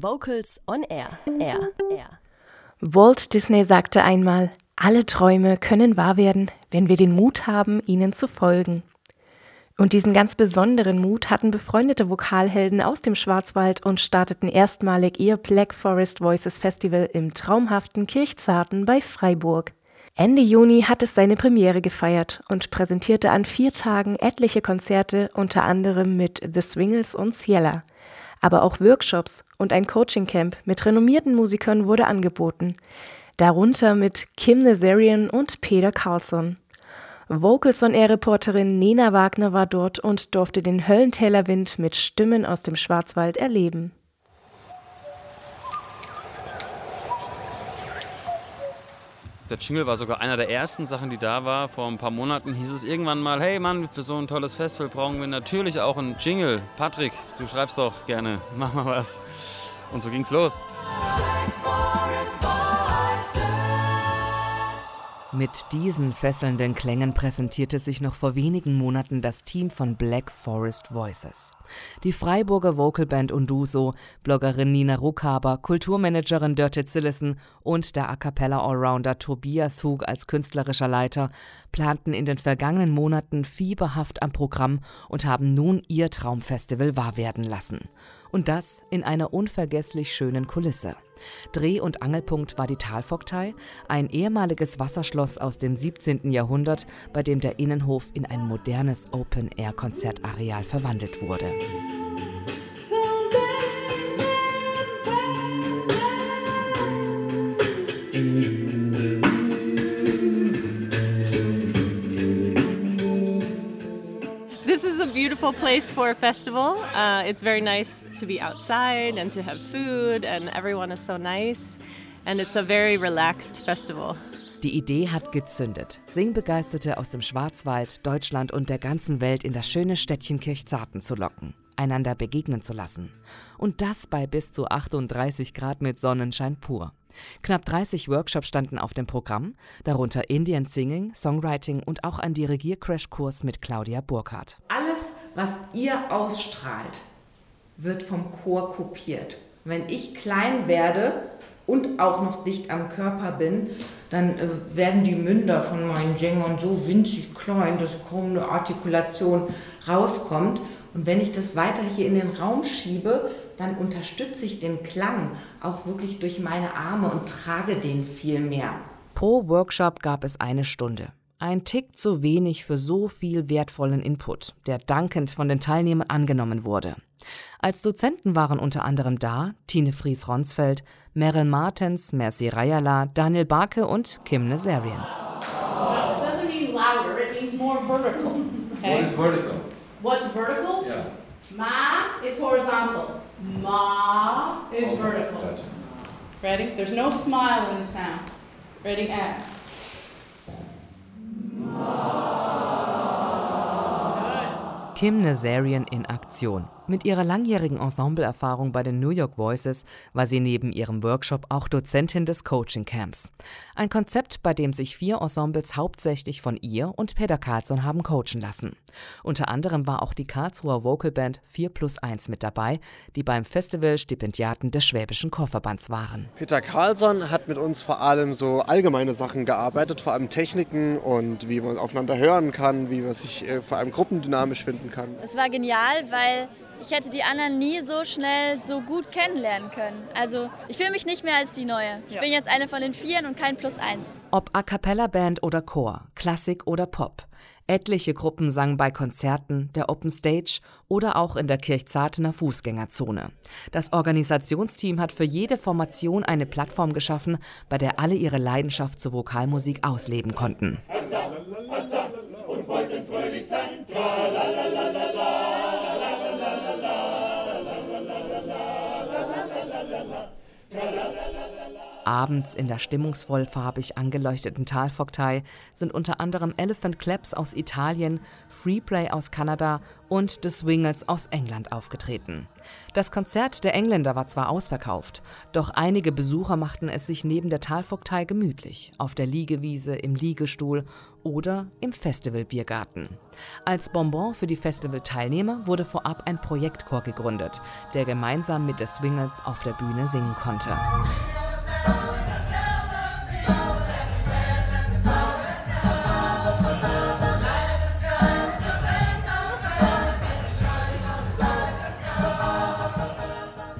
Vocals on Air. Air. Air. Walt Disney sagte einmal, alle Träume können wahr werden, wenn wir den Mut haben, ihnen zu folgen. Und diesen ganz besonderen Mut hatten befreundete Vokalhelden aus dem Schwarzwald und starteten erstmalig ihr Black Forest Voices Festival im traumhaften Kirchzarten bei Freiburg. Ende Juni hat es seine Premiere gefeiert und präsentierte an vier Tagen etliche Konzerte, unter anderem mit The Swingles und Ciela. Aber auch Workshops und ein Coaching-Camp mit renommierten Musikern wurde angeboten, darunter mit Kim Nazarian und Peter Carlson. Vocals on Air Reporterin Nena Wagner war dort und durfte den Höllentäler Wind mit Stimmen aus dem Schwarzwald erleben. Der Jingle war sogar einer der ersten Sachen, die da war. Vor ein paar Monaten hieß es irgendwann mal, hey Mann, für so ein tolles Festival brauchen wir natürlich auch einen Jingle. Patrick, du schreibst doch gerne, mach mal was. Und so ging's los. Mit diesen fesselnden Klängen präsentierte sich noch vor wenigen Monaten das Team von Black Forest Voices. Die Freiburger Vocalband Unduso, Bloggerin Nina Ruckhaber, Kulturmanagerin Dörte Zillessen und der A Cappella Allrounder Tobias Hug als künstlerischer Leiter planten in den vergangenen Monaten fieberhaft am Programm und haben nun ihr Traumfestival wahr werden lassen. Und das in einer unvergesslich schönen Kulisse. Dreh- und Angelpunkt war die Talvogtei, ein ehemaliges Wasserschloss aus dem 17. Jahrhundert, bei dem der Innenhof in ein modernes Open-Air-Konzertareal verwandelt wurde. Beautiful place for a festival. Uh, it's very nice to be outside and to have food, and everyone is so nice. And it's a very relaxed festival. Die Idee hat gezündet. Singbegeisterte aus dem Schwarzwald, Deutschland und der ganzen Welt in das schöne Städtchen Kirchzarten zu locken, einander begegnen zu lassen. Und das bei bis zu 38 Grad mit Sonnenschein pur. Knapp 30 Workshops standen auf dem Programm, darunter Indian Singing, Songwriting und auch ein Dirigier-Crashkurs mit Claudia Burkhardt. Alles, was ihr ausstrahlt, wird vom Chor kopiert. Wenn ich klein werde und auch noch dicht am Körper bin, dann äh, werden die Münder von meinen Jängern so winzig klein, dass kaum eine Artikulation rauskommt. Und wenn ich das weiter hier in den Raum schiebe, dann unterstütze ich den Klang auch wirklich durch meine Arme und trage den viel mehr. Pro Workshop gab es eine Stunde. Ein Tick zu wenig für so viel wertvollen Input, der dankend von den Teilnehmern angenommen wurde. Als Dozenten waren unter anderem da Tine Fries-Ronsfeld, Meryl Martens, Mercy Rayala, Daniel Barke und Kim Nazarian. Louder, vertical. Okay? What is vertical? What's vertical? Yeah. Ma is horizontal. Ma is vertical. Gotcha. Ready? There's no smile in the sound. Ready? And. Kim Nazarian in Aktion. Mit ihrer langjährigen Ensembleerfahrung bei den New York Voices war sie neben ihrem Workshop auch Dozentin des Coaching Camps. Ein Konzept, bei dem sich vier Ensembles hauptsächlich von ihr und Peter Carlson haben coachen lassen. Unter anderem war auch die Karlsruher Vocalband 4 plus 1 mit dabei, die beim Festival Stipendiaten des Schwäbischen Chorverbands waren. Peter Carlson hat mit uns vor allem so allgemeine Sachen gearbeitet, vor allem Techniken und wie man aufeinander hören kann, wie man sich äh, vor allem gruppendynamisch finden kann. Es war genial, weil ich hätte die anderen nie so schnell so gut kennenlernen können. Also ich fühle mich nicht mehr als die Neue. Ich bin jetzt eine von den Vieren und kein Plus eins. Ob A Cappella Band oder Chor, Klassik oder Pop. Etliche Gruppen sangen bei Konzerten, der Open Stage oder auch in der Kirchzartener Fußgängerzone. Das Organisationsteam hat für jede Formation eine Plattform geschaffen, bei der alle ihre Leidenschaft zur Vokalmusik ausleben konnten. Und wollten fröhlich sein. la la la la la Abends in der stimmungsvoll farbig angeleuchteten Talvogtei sind unter anderem Elephant Claps aus Italien, Freeplay aus Kanada und The Swingles aus England aufgetreten. Das Konzert der Engländer war zwar ausverkauft, doch einige Besucher machten es sich neben der Talvogtei gemütlich, auf der Liegewiese, im Liegestuhl oder im Festivalbiergarten. Als Bonbon für die Festivalteilnehmer wurde vorab ein Projektchor gegründet, der gemeinsam mit The Swingles auf der Bühne singen konnte.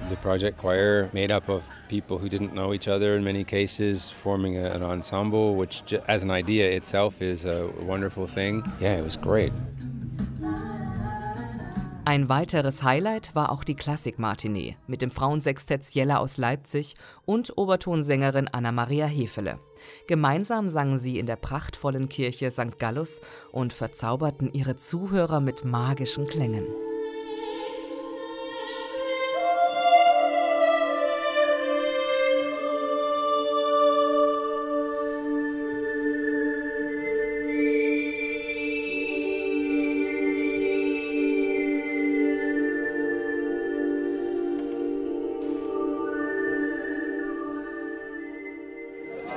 The project choir made up of people who didn't know each other in many cases, forming a, an ensemble, which as an idea itself is a wonderful thing. Yeah, it was great. Ein weiteres Highlight war auch die Klassik-Matinee mit dem Frauensextett Ciela aus Leipzig und Obertonsängerin Anna-Maria Hefele. Gemeinsam sangen sie in der prachtvollen Kirche St. Gallus und verzauberten ihre Zuhörer mit magischen Klängen.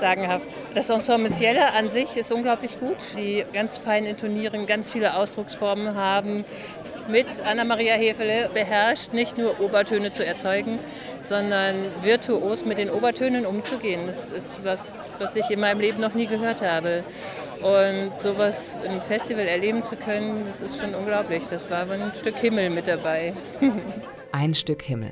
Sagenhaft. Das Ensemble Ciela an sich ist unglaublich gut. Die ganz fein intonieren, ganz viele Ausdrucksformen haben. Mit Anna-Maria Hefele beherrscht, nicht nur Obertöne zu erzeugen, sondern virtuos mit den Obertönen umzugehen. Das ist was, was ich in meinem Leben noch nie gehört habe. Und sowas im Festival erleben zu können, das ist schon unglaublich. Das war ein Stück Himmel mit dabei. Ein Stück Himmel.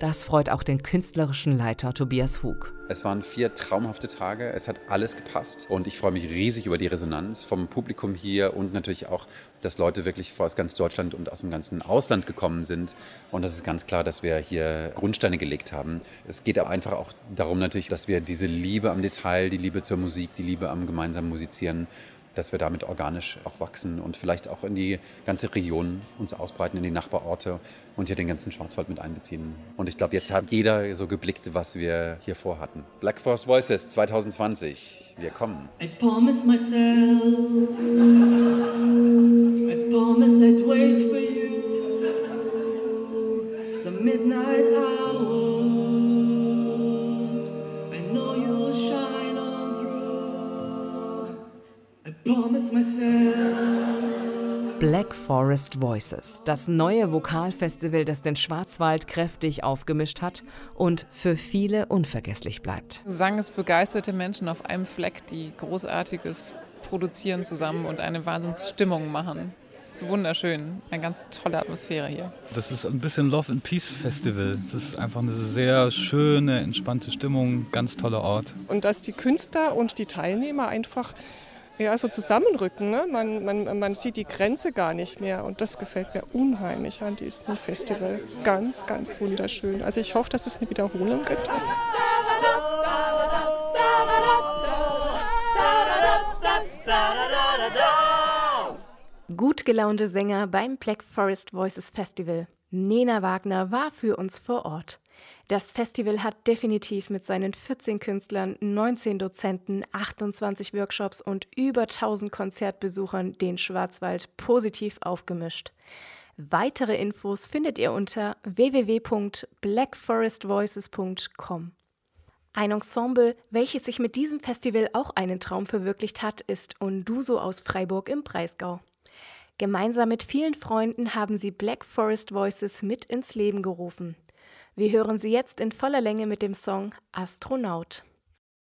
Das freut auch den künstlerischen Leiter Tobias Hug. Es waren vier traumhafte Tage, es hat alles gepasst und ich freue mich riesig über die Resonanz vom Publikum hier und natürlich auch, dass Leute wirklich aus ganz Deutschland und aus dem ganzen Ausland gekommen sind und das ist ganz klar, dass wir hier Grundsteine gelegt haben. Es geht einfach auch darum natürlich, dass wir diese Liebe am Detail, die Liebe zur Musik, die Liebe am gemeinsamen Musizieren dass wir damit organisch auch wachsen und vielleicht auch in die ganze Region uns ausbreiten, in die Nachbarorte und hier den ganzen Schwarzwald mit einbeziehen. Und ich glaube, jetzt hat jeder so geblickt, was wir hier vorhatten. Black Forest Voices 2020, wir kommen. I promise myself, I promise Black Forest Voices, das neue Vokalfestival, das den Schwarzwald kräftig aufgemischt hat und für viele unvergesslich bleibt. Sang es begeisterte Menschen auf einem Fleck, die Großartiges produzieren zusammen und eine Wahnsinnsstimmung machen. Es ist wunderschön, eine ganz tolle Atmosphäre hier. Das ist ein bisschen Love and Peace Festival. Das ist einfach eine sehr schöne, entspannte Stimmung, ganz toller Ort. Und dass die Künstler und die Teilnehmer einfach ja, so zusammenrücken. Ne? Man, man, man sieht die Grenze gar nicht mehr und das gefällt mir unheimlich an diesem Festival. Ganz, ganz wunderschön. Also ich hoffe, dass es eine Wiederholung gibt. Gut gelaunte Sänger beim Black Forest Voices Festival. Nena Wagner war für uns vor Ort. Das Festival hat definitiv mit seinen 14 Künstlern, 19 Dozenten, 28 Workshops und über 1000 Konzertbesuchern den Schwarzwald positiv aufgemischt. Weitere Infos findet ihr unter www.blackforestvoices.com. Ein Ensemble, welches sich mit diesem Festival auch einen Traum verwirklicht hat, ist Unduso aus Freiburg im Breisgau. Gemeinsam mit vielen Freunden haben sie Black Forest Voices mit ins Leben gerufen. Wir hören sie jetzt in voller Länge mit dem Song Astronaut.